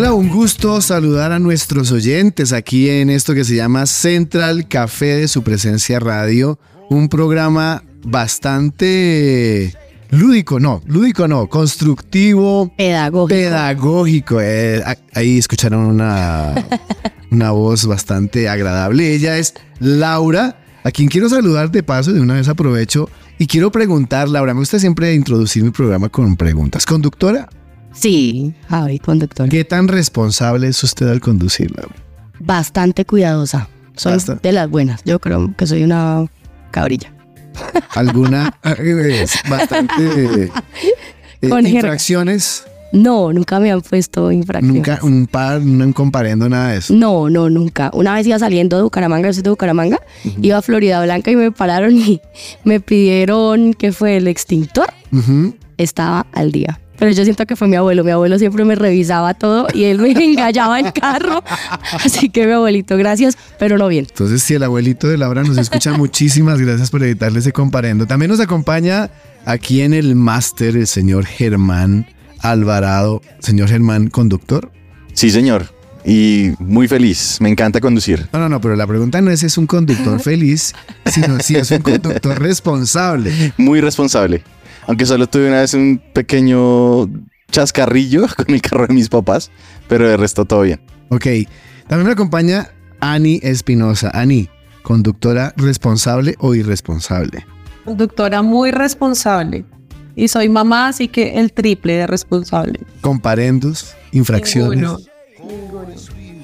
Hola, un gusto saludar a nuestros oyentes aquí en esto que se llama Central Café de su presencia radio, un programa bastante lúdico, no, lúdico no, constructivo, pedagógico. Pedagógico. Eh, ahí escucharon una, una voz bastante agradable. Ella es Laura, a quien quiero saludar de paso, de una vez aprovecho y quiero preguntar, Laura, me gusta siempre introducir mi programa con preguntas. ¿Conductora? Sí, Javi, conductora. ¿Qué tan responsable es usted al conducir, Laura? Bastante cuidadosa. Soy de las buenas. Yo creo que soy una cabrilla. ¿Alguna? bastante. Eh, infracciones. No, nunca me han puesto infracciones. Nunca, un par, no comparando nada de eso. No, no, nunca. Una vez iba saliendo de Bucaramanga, yo soy de Bucaramanga, iba a Florida Blanca y me pararon y me pidieron que fue el extintor. Estaba al día. Pero yo siento que fue mi abuelo. Mi abuelo siempre me revisaba todo y él me engallaba el carro. Así que mi abuelito, gracias, pero no bien. Entonces, si el abuelito de Laura nos escucha, muchísimas gracias por editarle ese comparendo. También nos acompaña aquí en el máster el señor Germán Alvarado. Señor Germán, conductor. Sí, señor. Y muy feliz. Me encanta conducir. No, no, no, pero la pregunta no es si es un conductor feliz, sino si es un conductor responsable. Muy responsable. Aunque solo tuve una vez un pequeño chascarrillo con el carro de mis papás, pero de resto todo bien. Ok. También me acompaña Ani Espinosa. Ani, conductora responsable o irresponsable. Conductora muy responsable y soy mamá, así que el triple de responsable. Comparendos, infracciones.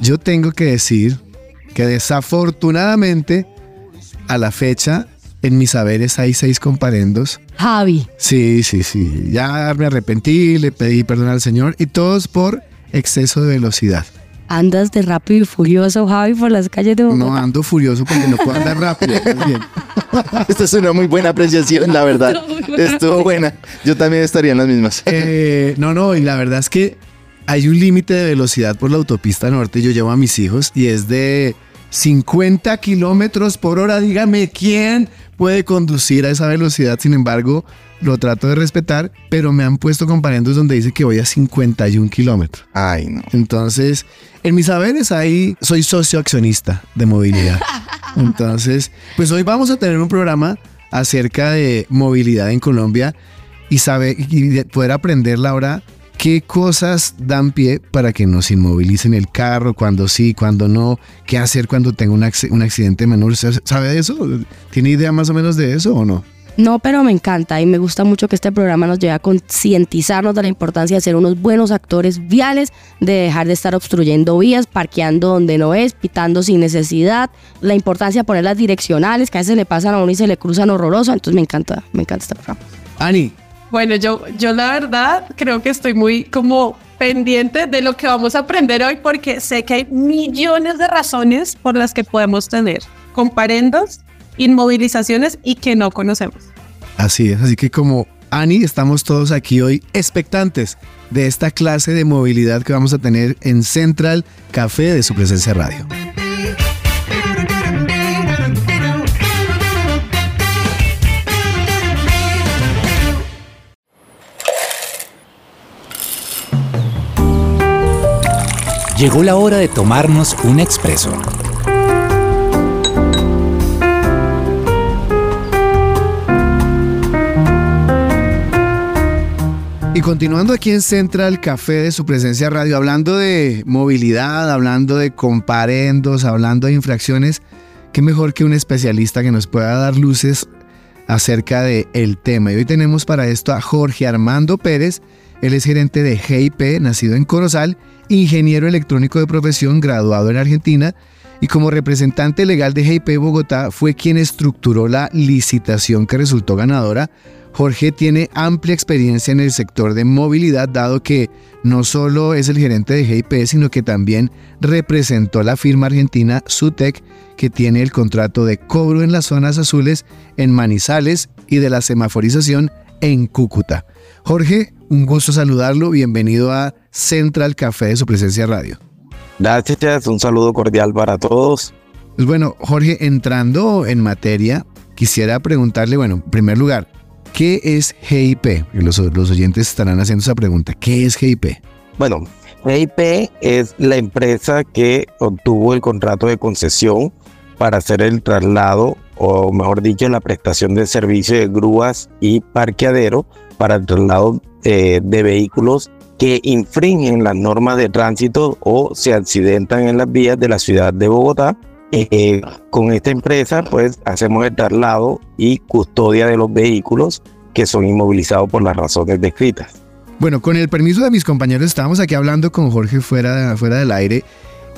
Yo tengo que decir que desafortunadamente a la fecha en mis saberes hay seis comparendos. Javi. Sí, sí, sí. Ya me arrepentí, le pedí perdón al Señor y todos por exceso de velocidad. ¿Andas de rápido y furioso, Javi, por las calles de Bogotá? No, ando furioso porque no puedo andar rápido. Esta es una muy buena apreciación, la verdad. Estuvo buena. Yo también estaría en las mismas. Eh, no, no, y la verdad es que hay un límite de velocidad por la autopista norte. Yo llevo a mis hijos y es de 50 kilómetros por hora. Dígame, ¿quién puede conducir a esa velocidad? Sin embargo, lo trato de respetar, pero me han puesto comparendos donde dice que voy a 51 kilómetros. Ay, no. Entonces, en mis saberes ahí soy socio accionista de movilidad. Entonces, pues hoy vamos a tener un programa acerca de movilidad en Colombia y, saber, y poder aprender, Laura, qué cosas dan pie para que nos inmovilicen el carro, cuando sí, cuando no, qué hacer cuando tengo un, un accidente menor. ¿Sabe de eso? ¿Tiene idea más o menos de eso o no? No, pero me encanta y me gusta mucho que este programa nos lleve a concientizarnos de la importancia de ser unos buenos actores viales, de dejar de estar obstruyendo vías, parqueando donde no es, pitando sin necesidad, la importancia de poner las direccionales, que a veces le pasan a uno y se le cruzan horroroso, entonces me encanta, me encanta este programa. Ani. Bueno, yo, yo la verdad creo que estoy muy como pendiente de lo que vamos a aprender hoy porque sé que hay millones de razones por las que podemos tener comparendos inmovilizaciones y que no conocemos. Así es, así que como Ani, estamos todos aquí hoy expectantes de esta clase de movilidad que vamos a tener en Central Café de su presencia radio. Llegó la hora de tomarnos un expreso Y continuando aquí en Central Café de su presencia radio, hablando de movilidad, hablando de comparendos, hablando de infracciones, qué mejor que un especialista que nos pueda dar luces acerca del el tema. Y hoy tenemos para esto a Jorge Armando Pérez, él es gerente de GIP, nacido en Corozal, ingeniero electrónico de profesión, graduado en Argentina, y como representante legal de GIP Bogotá fue quien estructuró la licitación que resultó ganadora Jorge tiene amplia experiencia en el sector de movilidad, dado que no solo es el gerente de GIP, sino que también representó la firma argentina Sutec, que tiene el contrato de cobro en las zonas azules en Manizales y de la semaforización en Cúcuta. Jorge, un gusto saludarlo. Bienvenido a Central Café de su presencia radio. Gracias, un saludo cordial para todos. Pues bueno, Jorge, entrando en materia, quisiera preguntarle, bueno, en primer lugar, ¿Qué es GIP? Los, los oyentes estarán haciendo esa pregunta. ¿Qué es GIP? Bueno, GIP es la empresa que obtuvo el contrato de concesión para hacer el traslado, o mejor dicho, la prestación de servicio de grúas y parqueadero para el traslado eh, de vehículos que infringen las normas de tránsito o se accidentan en las vías de la ciudad de Bogotá eh, con esta empresa, pues hacemos el traslado y custodia de los vehículos que son inmovilizados por las razones descritas. Bueno, con el permiso de mis compañeros, estábamos aquí hablando con Jorge fuera, fuera del aire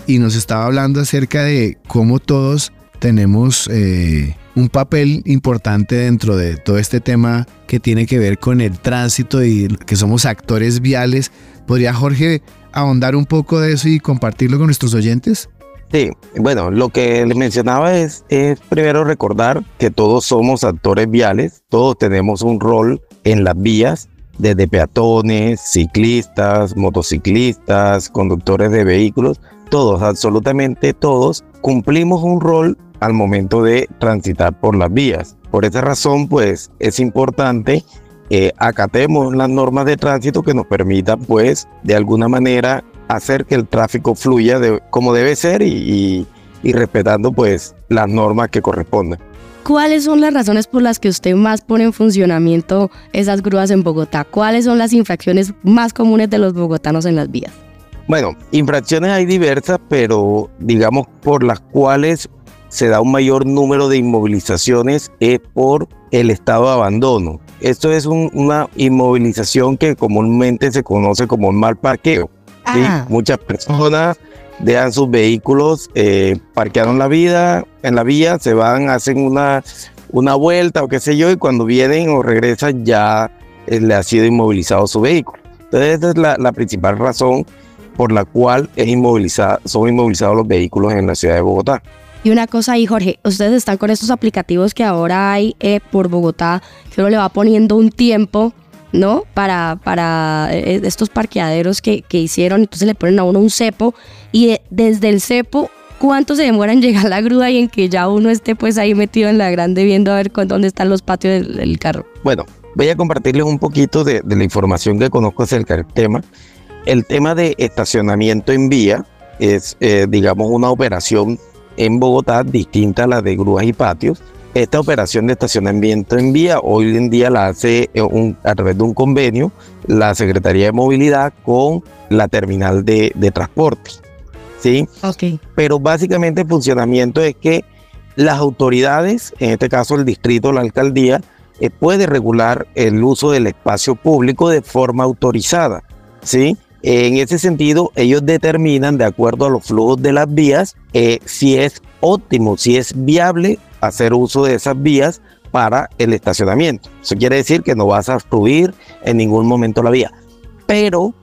y nos estaba hablando acerca de cómo todos tenemos eh, un papel importante dentro de todo este tema que tiene que ver con el tránsito y que somos actores viales. ¿Podría Jorge ahondar un poco de eso y compartirlo con nuestros oyentes? Sí, bueno, lo que les mencionaba es, es primero recordar que todos somos actores viales, todos tenemos un rol en las vías, desde peatones, ciclistas, motociclistas, conductores de vehículos, todos, absolutamente todos, cumplimos un rol al momento de transitar por las vías. Por esa razón, pues es importante que acatemos las normas de tránsito que nos permitan, pues, de alguna manera hacer que el tráfico fluya de, como debe ser y, y, respetando pues las normas que corresponden. ¿Cuáles son las razones por las que usted más pone en funcionamiento esas grúas en Bogotá? ¿Cuáles son las infracciones más comunes de los bogotanos en las vías? Bueno, infracciones hay diversas, pero digamos por las cuales se da un mayor número de inmovilizaciones es por el estado de abandono. Esto es una inmovilización que comúnmente se conoce como un mal parqueo. Ah. Muchas personas dejan sus vehículos, eh, parquearon la vida en la vía, se van, hacen una, una vuelta o qué sé yo, y cuando vienen o regresan ya eh, le ha sido inmovilizado su vehículo. Entonces, esa es la, principal razón por la cual es inmovilizada, son inmovilizados los vehículos en la ciudad de Bogotá. Y una cosa ahí, Jorge, ustedes están con estos aplicativos que ahora hay eh, por Bogotá, que uno le va poniendo un tiempo ¿no? Para, para eh, estos parqueaderos que, hicieron, entonces le ponen a uno un cepo y desde el cepo, ¿cuánto se demora en llegar la grúa y en que ya uno esté pues ahí metido en la grande viendo a ver con dónde están los patios del, carro? Bueno, voy a compartirles un poquito de, la información que conozco acerca del tema. El tema de estacionamiento en vía es, eh, digamos, una operación en Bogotá distinta a la de grúas y patios esta operación de estacionamiento en vía hoy en día la hace eh, a través de un convenio la Secretaría de Movilidad con la terminal de, transporte. ¿sí? Okay. Pero básicamente el funcionamiento es que las autoridades, en este caso el distrito, la alcaldía, eh, puede regular el uso del espacio público de forma autorizada. ¿sí? En ese sentido, ellos determinan, de acuerdo a los flujos de las vías, eh, si es óptimo, si es viable hacer uso de esas vías para el estacionamiento. Eso quiere decir que no vas a obstruir en ningún momento la vía. Pero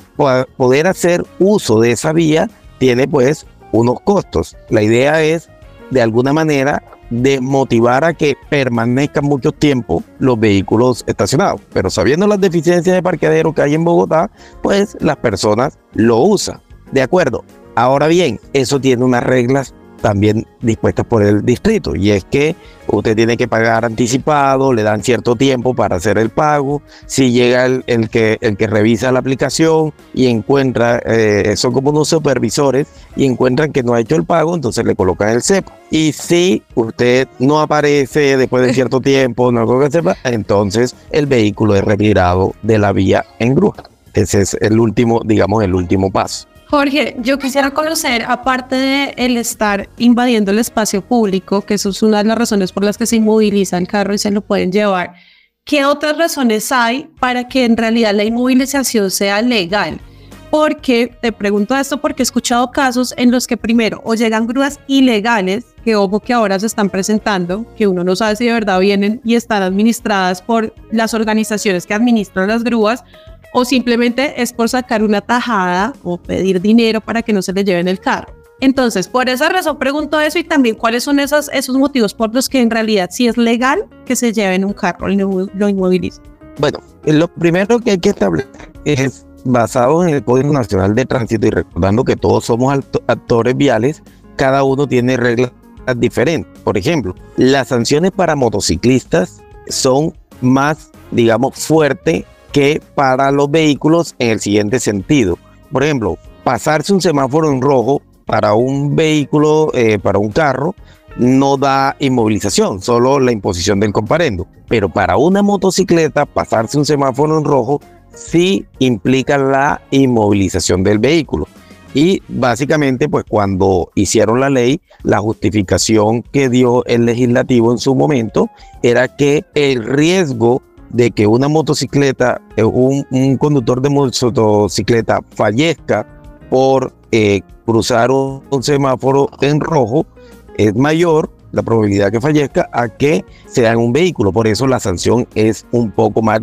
poder hacer uso de esa vía tiene pues unos costos. La idea es de alguna manera de motivar a que permanezcan mucho tiempo los vehículos estacionados. Pero sabiendo las deficiencias de parqueadero que hay en Bogotá, pues las personas lo usan. De acuerdo. Ahora bien, eso tiene unas reglas también dispuestas por el distrito. Y es que usted tiene que pagar anticipado, le dan cierto tiempo para hacer el pago. Si llega el, que, el que revisa la aplicación y encuentra, eh, son como unos supervisores, y encuentran que no ha hecho el pago, entonces le colocan el cepo. Y si usted no aparece después de cierto tiempo, no que sepa, entonces el vehículo es retirado de la vía en grúa. Ese es el último, digamos, el último paso. Jorge, yo quisiera conocer, aparte de el estar invadiendo el espacio público, que eso es una de las razones por las que se inmoviliza el carro y se lo pueden llevar, ¿qué otras razones hay para que en realidad la inmovilización sea legal? porque te pregunto esto porque he escuchado casos en los que primero o llegan grúas ilegales, que ojo que ahora se están presentando, que uno no sabe si de verdad vienen y están administradas por las organizaciones que administran las grúas, o simplemente es por sacar una tajada o pedir dinero para que no se le lleven el carro. Entonces, por esa razón pregunto eso y también cuáles son esos, esos motivos por los que en realidad sí es legal que se lleven un carro y lo inmovilicen. Bueno, lo primero que hay que establecer es basado en el Código Nacional de Tránsito y recordando que todos somos actores viales, cada uno tiene reglas diferentes. Por ejemplo, las sanciones para motociclistas son más, digamos, fuertes que para los vehículos en el siguiente sentido. Por ejemplo, pasarse un semáforo en rojo para un vehículo, eh, para un carro, no da inmovilización, solo la imposición del comparendo. Pero para una motocicleta, pasarse un semáforo en rojo sí implica la inmovilización del vehículo. Y básicamente, pues cuando hicieron la ley, la justificación que dio el legislativo en su momento era que el riesgo de que una motocicleta, eh, un, un conductor de motocicleta fallezca por eh, cruzar un, semáforo en rojo es mayor la probabilidad que fallezca a que sea en un vehículo. Por eso la sanción es un poco más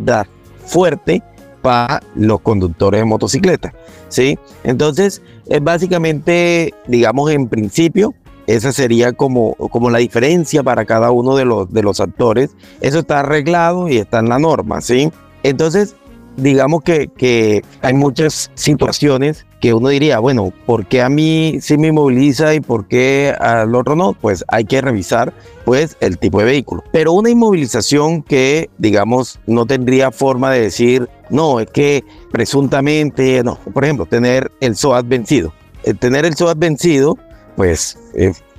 fuerte para los conductores de motocicleta. ¿sí? Entonces, es básicamente, digamos, en principio, esa sería como, como la diferencia para cada uno de los, de los actores. Eso está arreglado y está en la norma. ¿sí? Entonces, digamos que, que hay muchas situaciones que uno diría, bueno, ¿por qué a mí sí me inmoviliza y por qué al otro no? Pues hay que revisar pues el tipo de vehículo. Pero una inmovilización que, digamos, no tendría forma de decir, no, es que presuntamente, no, por ejemplo, tener el SOAT vencido. El tener el SOAT vencido, pues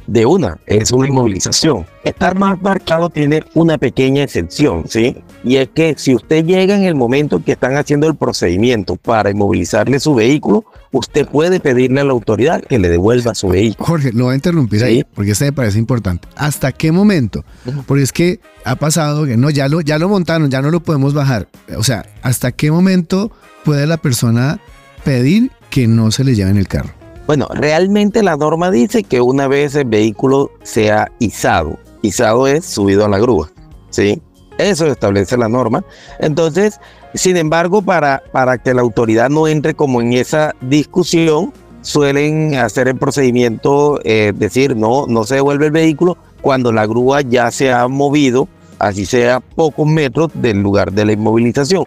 de una, es una inmovilización. Estar más marcado tiene una pequeña excepción, ¿sí? Y es que si usted llega en el momento que están haciendo el procedimiento para inmovilizarle su vehículo, usted puede pedirle a la autoridad que le devuelva su vehículo. Jorge, lo voy a interrumpir ahí, porque este me parece importante. ¿Hasta qué momento? Porque es que ha pasado que no, ya lo, ya lo montaron, ya no lo podemos bajar. O sea, ¿hasta qué momento puede la persona pedir que no se le lleven el carro? Bueno, realmente la norma dice que una vez el vehículo sea izado, izado es subido a la grúa, ¿sí? Eso establece la norma. Entonces, sin embargo, para, para que la autoridad no entre como en esa discusión, suelen hacer el procedimiento, eh, decir, no, no se devuelve el vehículo cuando la grúa ya se ha movido, así sea pocos metros del lugar de la inmovilización.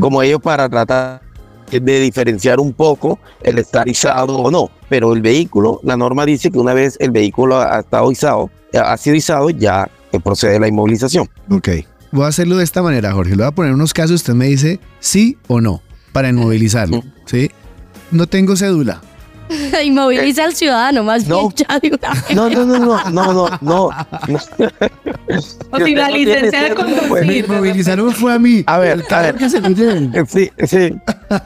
Como ellos para tratar de diferenciar un poco el estar izado o no. Pero el vehículo, la norma dice que una vez el vehículo ha estado izado, ha sido izado, ya procede la inmovilización. Ok. Voy a hacerlo de esta manera, Jorge. Le voy a poner unos casos, usted me dice sí o no, para inmovilizarlo. ¿Sí? No tengo cédula. Inmoviliza al ciudadano, más no. bien ya de una vez. No, no, no, no, no, no, no. O si la licencia de Me conducir. inmovilizaron fue a mí. A ver, a ver. Sí, sí.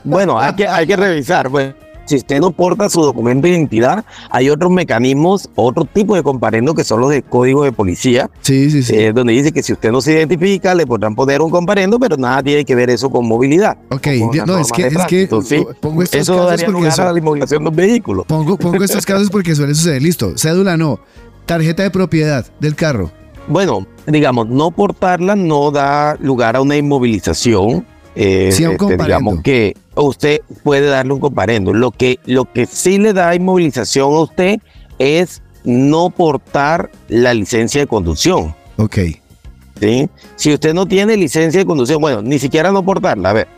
Bueno, hay que, hay que revisar. Pues, si usted no porta su documento de identidad, hay otros mecanismos, otro tipo de comparendo que son los de código de policía, Sí, sí, sí. eh, donde dice que si usted no se identifica, le podrán poner un comparendo, pero nada tiene que ver eso con movilidad. ok, con no, es que, de es que tránsito, ¿sí? pongo estos Eso casos daría porque lugar eso- a la inmovilización de un vehículo. pongo, pongo estos casos porque suele suceder. Listo, cédula no. Tarjeta de propiedad del carro. Bueno, digamos, no portarla no da lugar a una inmovilización. Eh, Sí, este, digamos que usted puede darle un comparendo. Lo que, lo que sí le da inmovilización a usted es no portar la licencia de conducción. Ok. ¿sí? Si usted no tiene licencia de conducción, bueno, ni siquiera no portarla. A ver,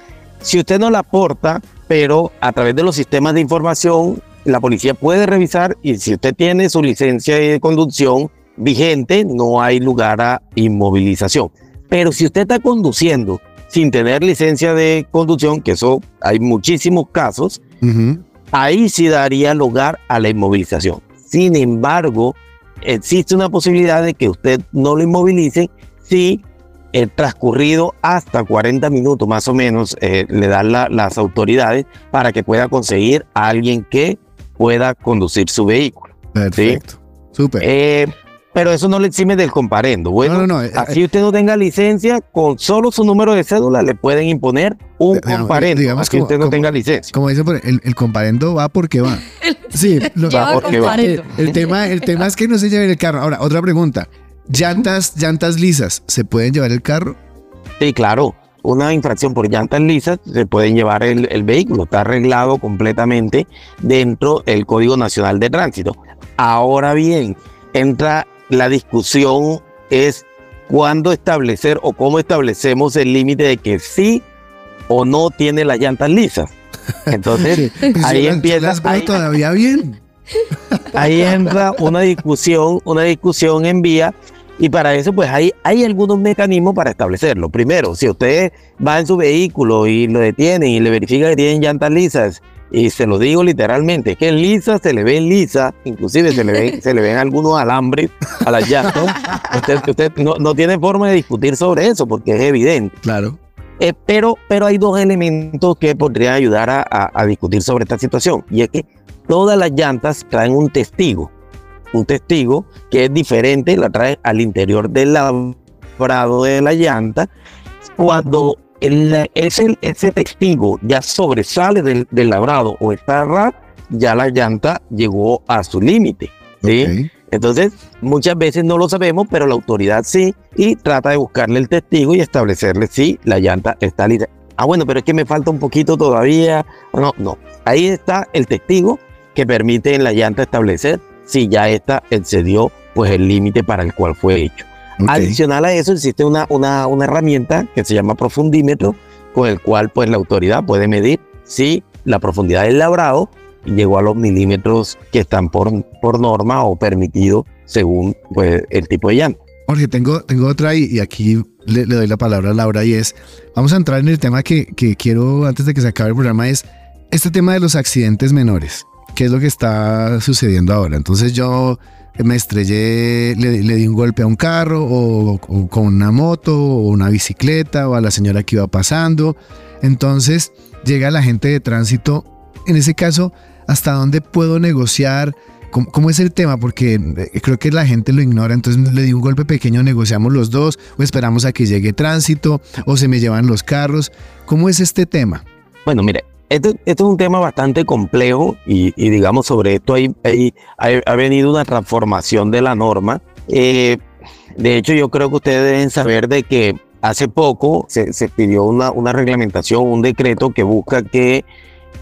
si usted no la porta, pero a través de los sistemas de información, la policía puede revisar y si usted tiene su licencia de conducción vigente, no hay lugar a inmovilización. Pero si usted está conduciendo sin tener licencia de conducción, que eso hay muchísimos casos, ahí sí daría lugar a la inmovilización. Sin embargo, existe una posibilidad de que usted no lo inmovilice si el transcurrido hasta 40 minutos más o menos eh, le dan la- las autoridades para que pueda conseguir a alguien que pueda conducir su vehículo. Perfecto. Súper. Eh, pero eso no le exime del comparendo. Bueno, No, no, no, eh, así usted no tenga licencia, con solo su número de cédula le pueden imponer un Digamos, comparendo, digamos así como- usted no como- tenga licencia. Como dice, el, el comparendo va porque va. Sí, lo- Lleva porque va. el tema, el tema es que no se lleve el carro. Ahora, otra pregunta. Llantas, llantas lisas, ¿se pueden llevar el carro? Sí, claro. Una infracción por llantas lisas se pueden llevar el, el vehículo. Está arreglado completamente dentro del Código Nacional de Tránsito. Ahora bien, entra la discusión es cuándo establecer o cómo establecemos el límite de que sí o no tiene las llantas lisas. Entonces, Pues ahí empieza, ahí- todavía bien. ahí entra una discusión, una discusión en vía y para eso pues hay, hay algunos mecanismos para establecerlo. Primero, si usted va en su vehículo y lo detienen y le verifica que tienen llantas lisas y se lo digo literalmente, es que lisas se le ven lisas, inclusive se le ven, se le ven algunos alambres a las llantas. Usted, usted no, no tiene forma de discutir sobre eso porque es evidente. Claro. Eh, pero, pero hay dos elementos que podrían ayudar a, a- a discutir sobre esta situación. Y es que todas las llantas traen un testigo. Un testigo que es diferente, la trae al interior del labrado de la llanta. Cuando el- ese, ese testigo ya sobresale del, del labrado o está ras, ya la llanta llegó a su límite. ¿sí? Entonces, muchas veces no lo sabemos, pero la autoridad sí, y trata de buscarle el testigo y establecerle si la llanta está lista. Ah, bueno, pero es que me falta un poquito todavía. No, no. Ahí está el testigo que permite en la llanta establecer si ya esta excedió pues el límite para el cual fue hecho. Ok. Adicional a eso existe una, una, una herramienta que se llama profundímetro, con el cual pues la autoridad puede medir si la profundidad del labrado llegó a los milímetros que están por, por norma o permitido según pues, el tipo de llanta. Jorge, tengo, tengo otra y, y aquí le, le doy la palabra a Laura y es, vamos a entrar en el tema que, que quiero antes de que se acabe el programa, es este tema de los accidentes menores. ¿Qué es lo que está sucediendo ahora? Entonces yo me estrellé, le, di un golpe a un carro o, o con una moto o una bicicleta o a la señora que iba pasando. Entonces llega la gente de tránsito. En ese caso, ¿hasta dónde puedo negociar? ¿Cómo, cómo es el tema? Porque eh, creo que la gente lo ignora. Entonces le di un golpe pequeño, negociamos los dos, o esperamos a que llegue tránsito, o se me llevan los carros. ¿Cómo es este tema? Bueno, mire, este, es un tema bastante complejo y, digamos sobre esto ha venido una transformación de la norma. Eh, de hecho, yo creo que ustedes deben saber de que hace poco se, se pidió una, una reglamentación, un decreto que busca que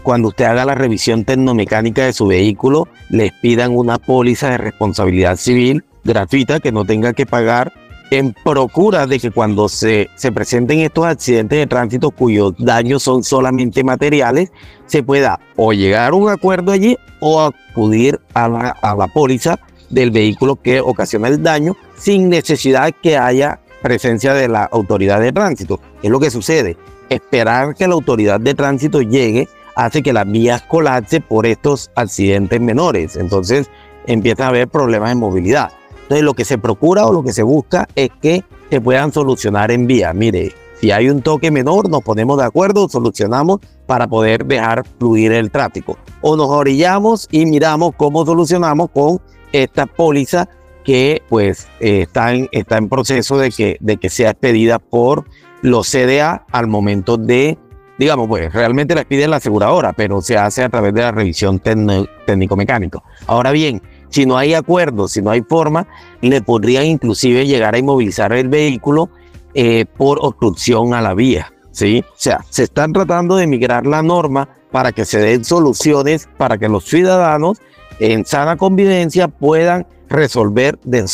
cuando usted haga la revisión tecnomecánica de su vehículo, les pidan una póliza de responsabilidad civil gratuita que no tenga que pagar en procura de que cuando se, se presenten estos accidentes de tránsito cuyos daños son solamente materiales, se pueda o llegar a un acuerdo allí o acudir a la, a la póliza del vehículo que ocasiona el daño sin necesidad que haya presencia de la autoridad de tránsito. ¿Qué es lo que sucede? Esperar que la autoridad de tránsito llegue hace que las vías colapsen por estos accidentes menores. Entonces empieza a haber problemas de movilidad. Entonces lo que se procura o lo que se busca es que se puedan solucionar en vía. Mire, si hay un toque menor, nos ponemos de acuerdo, solucionamos para poder dejar fluir el tráfico. O nos orillamos y miramos cómo solucionamos con esta póliza que pues eh, está, en, está en proceso de que, de que sea expedida por los CDA al momento de, digamos, pues realmente la pide la aseguradora, pero se hace a través de la revisión técnico-mecánico. Ahora bien, si no hay acuerdo, si no hay forma, le podrían inclusive llegar a inmovilizar el vehículo eh, por obstrucción a la vía. ¿sí? O sea, se están tratando de migrar la norma para que se den soluciones para que los ciudadanos en sana convivencia puedan resolver de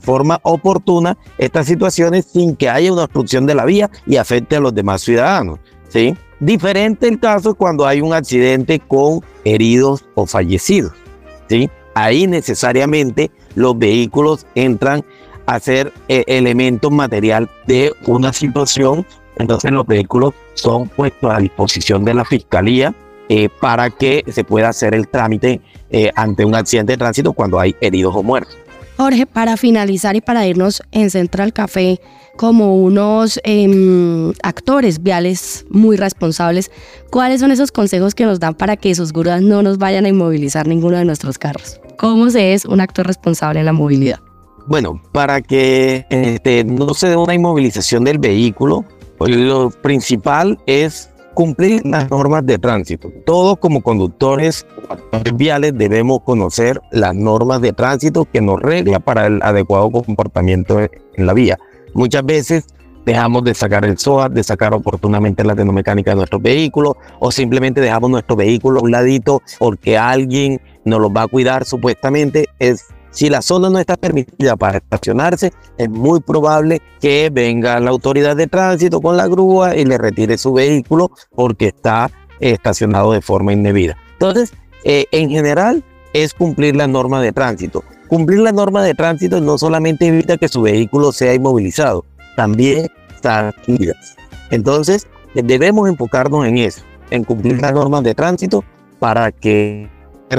forma oportuna estas situaciones sin que haya una obstrucción de la vía y afecte a los demás ciudadanos. ¿sí? Diferente el caso cuando hay un accidente con heridos o fallecidos. ¿sí? Ahí necesariamente los vehículos entran a ser eh, elementos material de una situación. Entonces los vehículos son puestos a disposición de la fiscalía eh, para que se pueda hacer el trámite eh, ante un accidente de tránsito cuando hay heridos o muertos. Jorge, para finalizar y para irnos en Central Café como unos em, actores viales muy responsables, ¿cuáles son esos consejos que nos dan para que sus grúas no nos vayan a inmovilizar ninguno de nuestros carros? ¿Cómo se es un actor responsable en la movilidad? Bueno, para que este, no se dé una inmovilización del vehículo, pues lo principal es cumplir las normas de tránsito. Todos como conductores viales debemos conocer las normas de tránsito que nos regla para el adecuado comportamiento en la vía. Muchas veces dejamos de sacar el SOA, de sacar oportunamente la tecnomecánica de nuestro vehículo o simplemente dejamos nuestro vehículo a un ladito porque alguien nos lo va a cuidar supuestamente. Es si la zona no está permitida para estacionarse, es muy probable que venga la autoridad de tránsito con la grúa y le retire su vehículo porque está estacionado de forma indebida. Entonces, eh, en general, es cumplir la norma de tránsito. Cumplir la norma de tránsito no solamente evita que su vehículo sea inmovilizado, también está Entonces, debemos enfocarnos en eso, en cumplir las normas de tránsito para que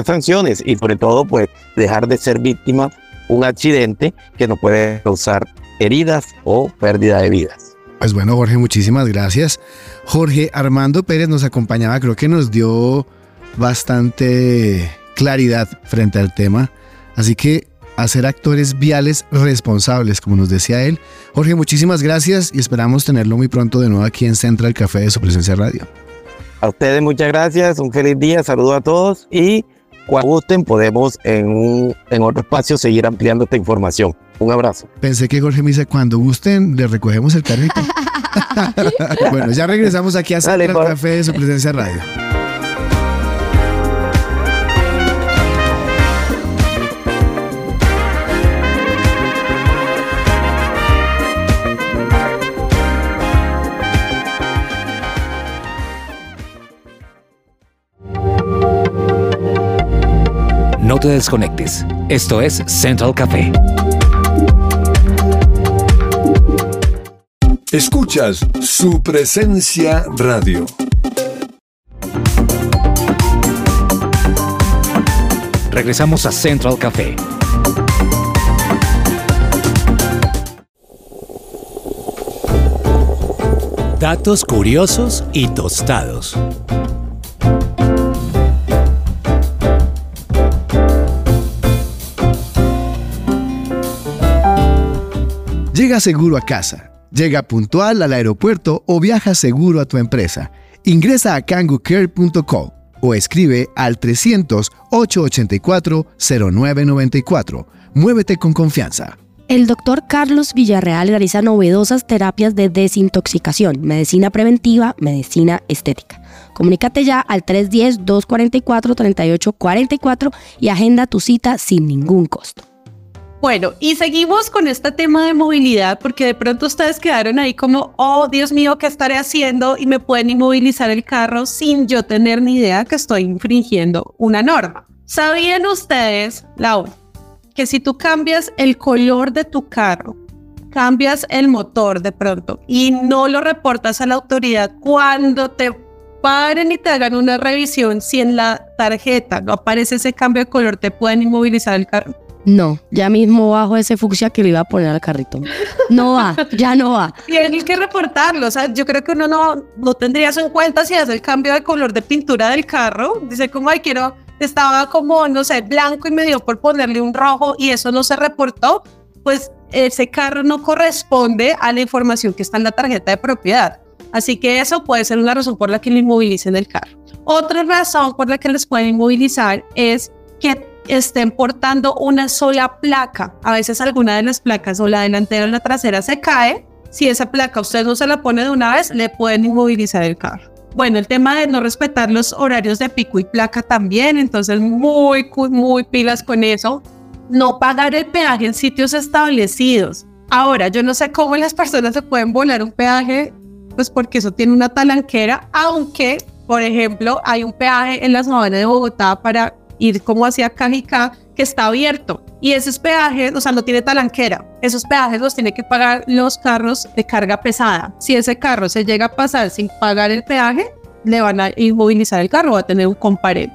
sanciones y sobre todo pues dejar de ser víctima un accidente que nos puede causar heridas o pérdida de vidas. Pues bueno, Jorge, muchísimas gracias. Jorge Armando Pérez nos acompañaba, creo que nos dio bastante claridad frente al tema. Así que a ser actores viales responsables, como nos decía él. Jorge, muchísimas gracias y esperamos tenerlo muy pronto de nuevo aquí en Central Café de su presencia radio. A ustedes muchas gracias, un feliz día, saludo a todos y cuando gusten podemos en, un, en otro espacio seguir ampliando esta información. Un abrazo. Pensé que Jorge me dice, cuando gusten, le recogemos el carrito. bueno, ya regresamos aquí a Central Café de su presencia radio. No te desconectes. Esto es Central Café. Escuchas su presencia radio. Regresamos a Central Café. Datos curiosos y tostados. Llega seguro a casa, llega puntual al aeropuerto o viaja seguro a tu empresa. Ingresa a kangucare.co o escribe al 300-884-0994. Muévete con confianza. El doctor Carlos Villarreal realiza novedosas terapias de desintoxicación, medicina preventiva, medicina estética. Comunícate ya al 310-244-3844 y agenda tu cita sin ningún costo. Bueno, y seguimos con este tema de movilidad porque de pronto ustedes quedaron ahí como, oh Dios mío, ¿qué estaré haciendo? Y me pueden inmovilizar el carro sin yo tener ni idea que estoy infringiendo una norma. ¿Sabían ustedes, Laura, que si tú cambias el color de tu carro, cambias el motor de pronto y no lo reportas a la autoridad cuando te paren y te hagan una revisión, si en la tarjeta no aparece ese cambio de color, te pueden inmovilizar el carro? No, ya mismo bajo ese fucsia que le iba a poner al carrito. No va, ya no va. Tienes que reportarlo. O sea, yo creo que uno no, no tendría eso en cuenta si hace el cambio de color de pintura del carro. Dice, como, ay, quiero, estaba como, no sé, blanco y me dio por ponerle un rojo y eso no se reportó. Pues ese carro no corresponde a la información que está en la tarjeta de propiedad. Así que eso puede ser una razón por la que le inmovilicen el carro. Otra razón por la que les pueden inmovilizar es que estén portando una sola placa. A veces alguna de las placas o la delantera o la trasera se cae. Si esa placa usted no se la pone de una vez, le pueden inmovilizar el carro. Bueno, el tema de no respetar los horarios de pico y placa también, entonces muy, muy pilas con eso. No pagar el peaje en sitios establecidos. Ahora, yo no sé cómo las personas se pueden volar un peaje, pues porque eso tiene una talanquera, aunque, por ejemplo, hay un peaje en la zona de Bogotá para ir como hacia Cajicá, que está abierto. Y esos peajes, o sea, no tiene talanquera. Esos peajes los tiene que pagar los carros de carga pesada. Si ese carro se llega a pasar sin pagar el peaje, le van a inmovilizar el carro, va a tener un comparendo.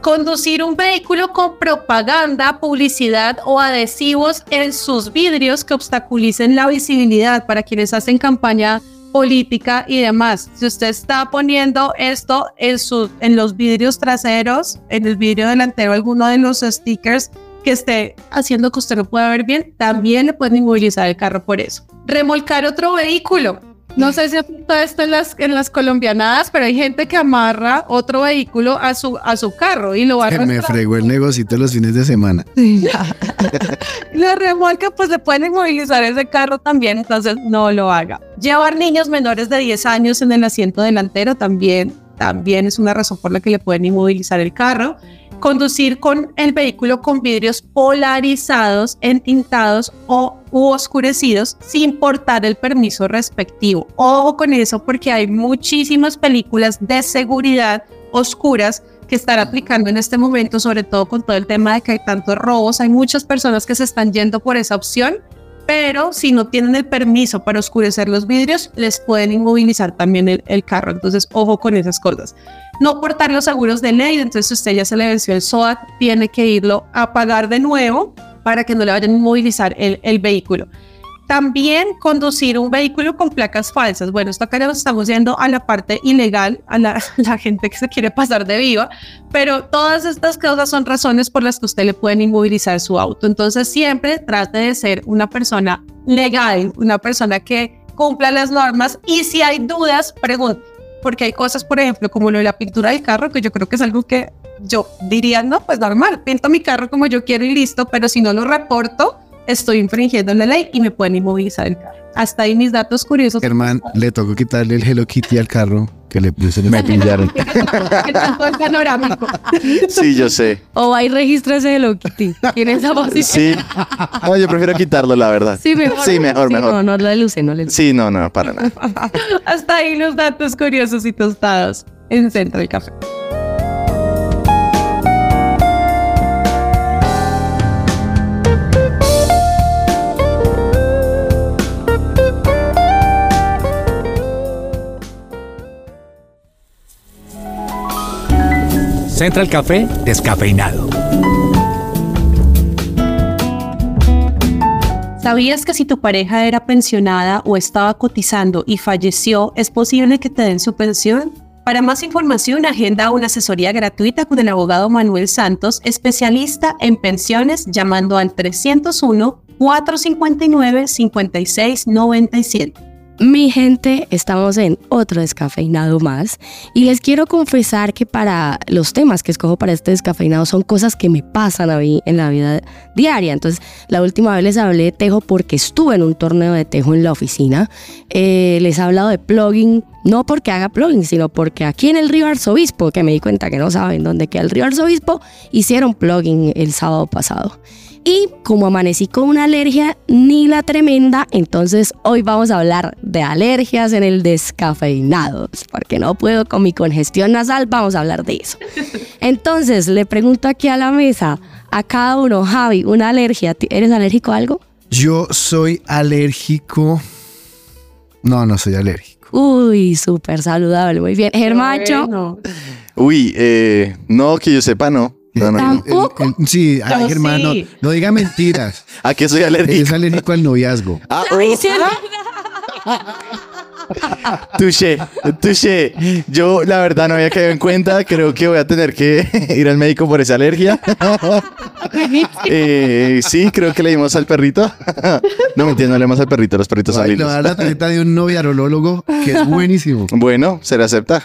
Conducir un vehículo con propaganda, publicidad o adhesivos en sus vidrios que obstaculicen la visibilidad para quienes hacen campaña política y demás. Si usted está poniendo esto en, su, en los vidrios traseros, en el vidrio delantero, alguno de los stickers que esté haciendo que usted no pueda ver bien, también le pueden inmovilizar el carro por eso. Remolcar otro vehículo. No sé si ha visto esto en las, en las colombianadas, pero hay gente que amarra otro vehículo a su, a su carro y lo va a Que me fregó el negocito los fines de semana. La remolca, pues le pueden inmovilizar ese carro también, entonces no lo haga. Llevar niños menores de 10 años en el asiento delantero también, también es una razón por la que le pueden inmovilizar el carro. Conducir con el vehículo con vidrios polarizados, entintados o oscurecidos sin portar el permiso respectivo. Ojo con eso porque hay muchísimas películas de seguridad oscuras que están aplicando en este momento, sobre todo con todo el tema de que hay tantos robos. Hay muchas personas que se están yendo por esa opción, pero si no tienen el permiso para oscurecer los vidrios, les pueden inmovilizar también el, carro. Entonces, ojo con esas cosas. No portar los seguros de ley, entonces usted ya se le venció el SOAT, tiene que irlo a pagar de nuevo para que no le vayan a inmovilizar el vehículo. También conducir un vehículo con placas falsas. Bueno, esto acá nos estamos yendo a la parte ilegal, a la, la gente que se quiere pasar de viva, pero todas estas cosas son razones por las que usted le pueden inmovilizar su auto. Entonces siempre trate de ser una persona legal, una persona que cumpla las normas y si hay dudas, pregunte. Porque hay cosas, por ejemplo, como lo de la pintura del carro, que yo creo que es algo que yo diría, no, pues normal, pinto mi carro como yo quiero y listo, pero si no lo reporto, estoy infringiendo la ley y me pueden inmovilizar el carro. Hasta ahí mis datos curiosos. Germán, le tocó quitarle el Hello Kitty al carro que le puse. Me pillaron. ¿Qué tanto el panorámico? Sí, yo sé. O y registra ese Hello Kitty. Tiene esa posición. Sí. No, yo prefiero quitarlo, la verdad. Sí, mejor. Sí, mejor, Sí, mejor. No, no le luce, no le luce. Sí, no, no, para nada. Hasta ahí los datos curiosos y tostados en Central Café. Central Café descafeinado. ¿Sabías que si tu pareja era pensionada o estaba cotizando y falleció, es posible que te den su pensión? Para más información, agenda una asesoría gratuita con el abogado Manuel Santos, especialista en pensiones, llamando al 301-459-5697. Mi gente, estamos en otro descafeinado más y les quiero confesar que para los temas que escojo para este descafeinado son cosas que me pasan a mí en la vida diaria. Entonces, la última vez les hablé de tejo porque estuve en un torneo de tejo en la oficina. Eh, les he hablado de plugin, no porque haga plugin, sino porque aquí en el Río Arzobispo, que me di cuenta que no saben dónde queda el Río Arzobispo, hicieron plugin el sábado pasado. Y como amanecí con una alergia ni la tremenda, entonces hoy vamos a hablar de alergias en el descafeinado. Porque no puedo con mi congestión nasal, vamos a hablar de eso. Entonces le pregunto aquí a la mesa, a cada uno, Javi, una alergia. ¿Eres alérgico a algo? Yo soy alérgico. No, no soy alérgico. Uy, súper saludable, muy bien. Germacho, Bueno. Uy, eh, no, que yo sepa, no. No, no, no. Tampoco. El- el- sí, ay, Yo Germán, no, sí. no diga mentiras. ¿A qué soy Es alérgico? alérgico al noviazgo. Ah, sí, Touché, touché. Yo, la verdad, no había caído en cuenta. Creo que voy a tener que ir al médico por esa alergia. Eh, sí, creo que le dimos al perrito. No, mentira, no le dimos al perrito. Los perritos son lindos. dar la tarjeta de un noviarólogo que es buenísimo. Bueno, se le acepta.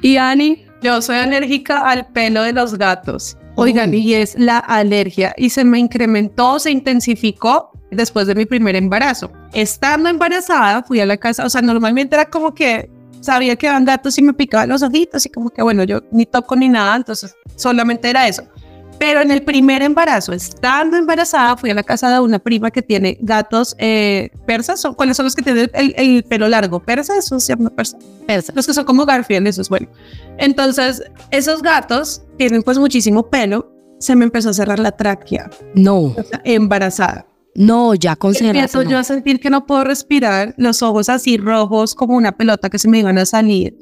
y Ani, Yo soy alérgica al pelo de los gatos. Oigan, y es la alergia. Y se me incrementó, se intensificó después de mi primer embarazo. Estando embarazada, fui a la casa. O sea, normalmente era como que sabía que eran gatos y me picaban los ojitos. Y como que, bueno, yo ni toco ni nada. Entonces, solamente era eso. Pero en el primer embarazo, estando embarazada, fui a la casa de una prima que tiene gatos eh, persas. ¿Son, ¿Cuáles son los que tienen el, el pelo largo? ¿Persa? Eso se llama persa. persa. Los que son como Garfield, eso es bueno. Entonces, esos gatos tienen pues muchísimo pelo. Se me empezó a cerrar la tráquea, No, embarazada. no, ya con Empiezo yo a sentir que no puedo respirar, los ojos así rojos como una pelota que se me iban a salir.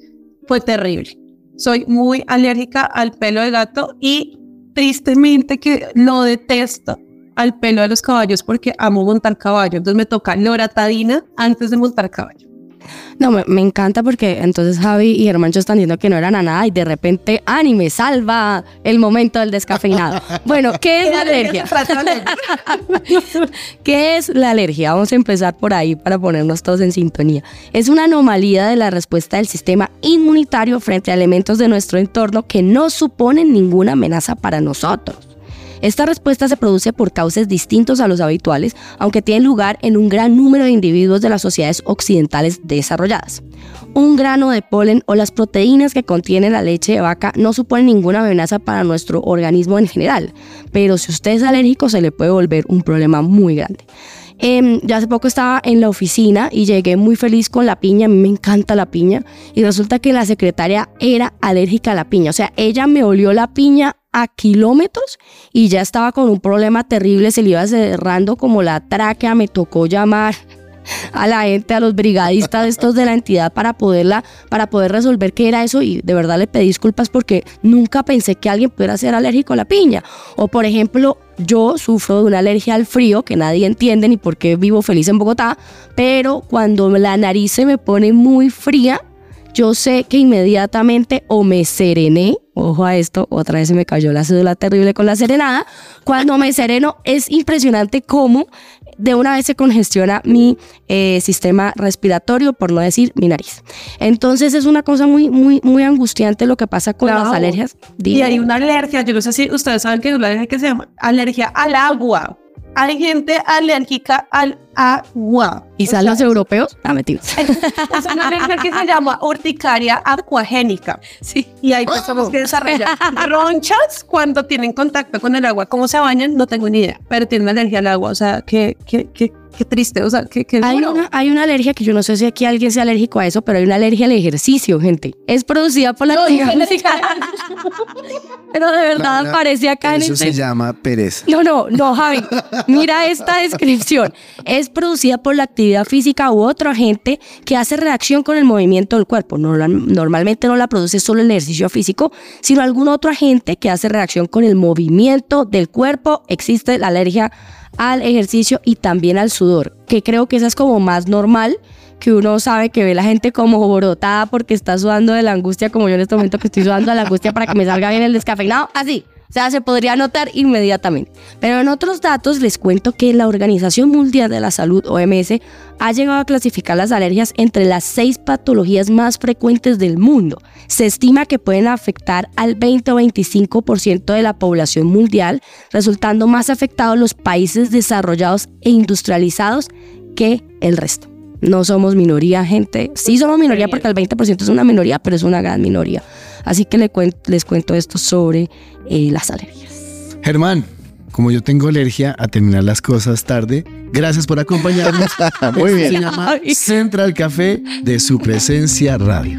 Fue terrible. Soy muy alérgica al pelo de gato y tristemente que lo detesto al pelo de los caballos porque amo montar caballo. Entonces me toca loratadina antes de montar caballo. No, me, me encanta porque entonces Javi y Germancho están diciendo que no eran a nada y de repente anime salva el momento del descafeinado. Bueno, ¿qué es la alergia? ¿Qué es la alergia? Vamos a empezar por ahí para ponernos todos en sintonía. Es una anomalía de la respuesta del sistema inmunitario frente a elementos de nuestro entorno que no suponen ninguna amenaza para nosotros. Esta respuesta se produce por causas distintos a los habituales, aunque tiene lugar en un gran número de individuos de las sociedades occidentales desarrolladas. Un grano de polen o las proteínas que contiene la leche de vaca no suponen ninguna amenaza para nuestro organismo en general, pero si usted es alérgico se le puede volver un problema muy grande. Eh, yo hace poco estaba en la oficina y llegué muy feliz con la piña, a mí me encanta la piña, y resulta que la secretaria era alérgica a la piña, o sea, ella me olió la piña a kilómetros y ya estaba con un problema terrible, se le iba cerrando como la tráquea, me tocó llamar a la gente, a los brigadistas estos de la entidad para poderla, para poder resolver qué era eso y de verdad le pedí disculpas porque nunca pensé que alguien pudiera ser alérgico a la piña. O por ejemplo, yo sufro de una alergia al frío que nadie entiende ni por qué vivo feliz en Bogotá, pero cuando la nariz se me pone muy fría, yo sé que inmediatamente o me serené, ojo a esto, otra vez se me cayó la cédula terrible con la serenada, cuando me sereno es impresionante cómo de una vez se congestiona mi eh, sistema respiratorio, por no decir mi nariz. Entonces es una cosa muy, muy, muy angustiante lo que pasa con las alergias. Y hay una alergia, yo no sé si ustedes saben que es una alergia que se llama alergia al agua. Hay gente alérgica al agua. Quizás los europeos, ah, mentiras. Es una alergia que se llama urticaria acuagénica. Sí. Y hay personas que desarrollan ronchas cuando tienen contacto con el agua. ¿Cómo se bañan? No tengo ni idea. Pero tienen alergia al agua. O sea, qué, qué, qué, qué triste. O sea, qué, qué Hay una, hay una alergia que yo no sé si aquí alguien sea alérgico a eso, pero hay una alergia al ejercicio, gente. Es producida por la actividad física. Pero de verdad Laura, aparece acá en Eso se llama pereza. No, no, no, Javi. Mira esta descripción. Es producida por la actividad física u otro agente que hace reacción con el movimiento del cuerpo. Normal- Normalmente no la produce solo el ejercicio físico, sino algún otro agente que hace reacción con el movimiento del cuerpo. Existe la alergia al ejercicio y también al sudor, que creo que esa es como más normal que uno sabe que ve la gente como brotada porque está sudando de la angustia, como yo en este momento que estoy sudando de la angustia para que me salga bien el descafeinado, así. O sea, se podría notar inmediatamente. Pero en otros datos les cuento que la Organización Mundial de la Salud, OMS, ha llegado a clasificar las alergias entre las seis patologías más frecuentes del mundo. Se estima que pueden afectar al 20 o 25% de la población mundial, resultando más afectados los países desarrollados e industrializados que el resto. No somos minoría, gente. Sí somos minoría porque el 20% es una minoría, pero es una gran minoría. Así que les cuento esto sobre eh, las alergias. Germán, como yo tengo alergia a terminar las cosas tarde, gracias por acompañarnos. Muy bien. Se llama. Central Café de su presencia radio.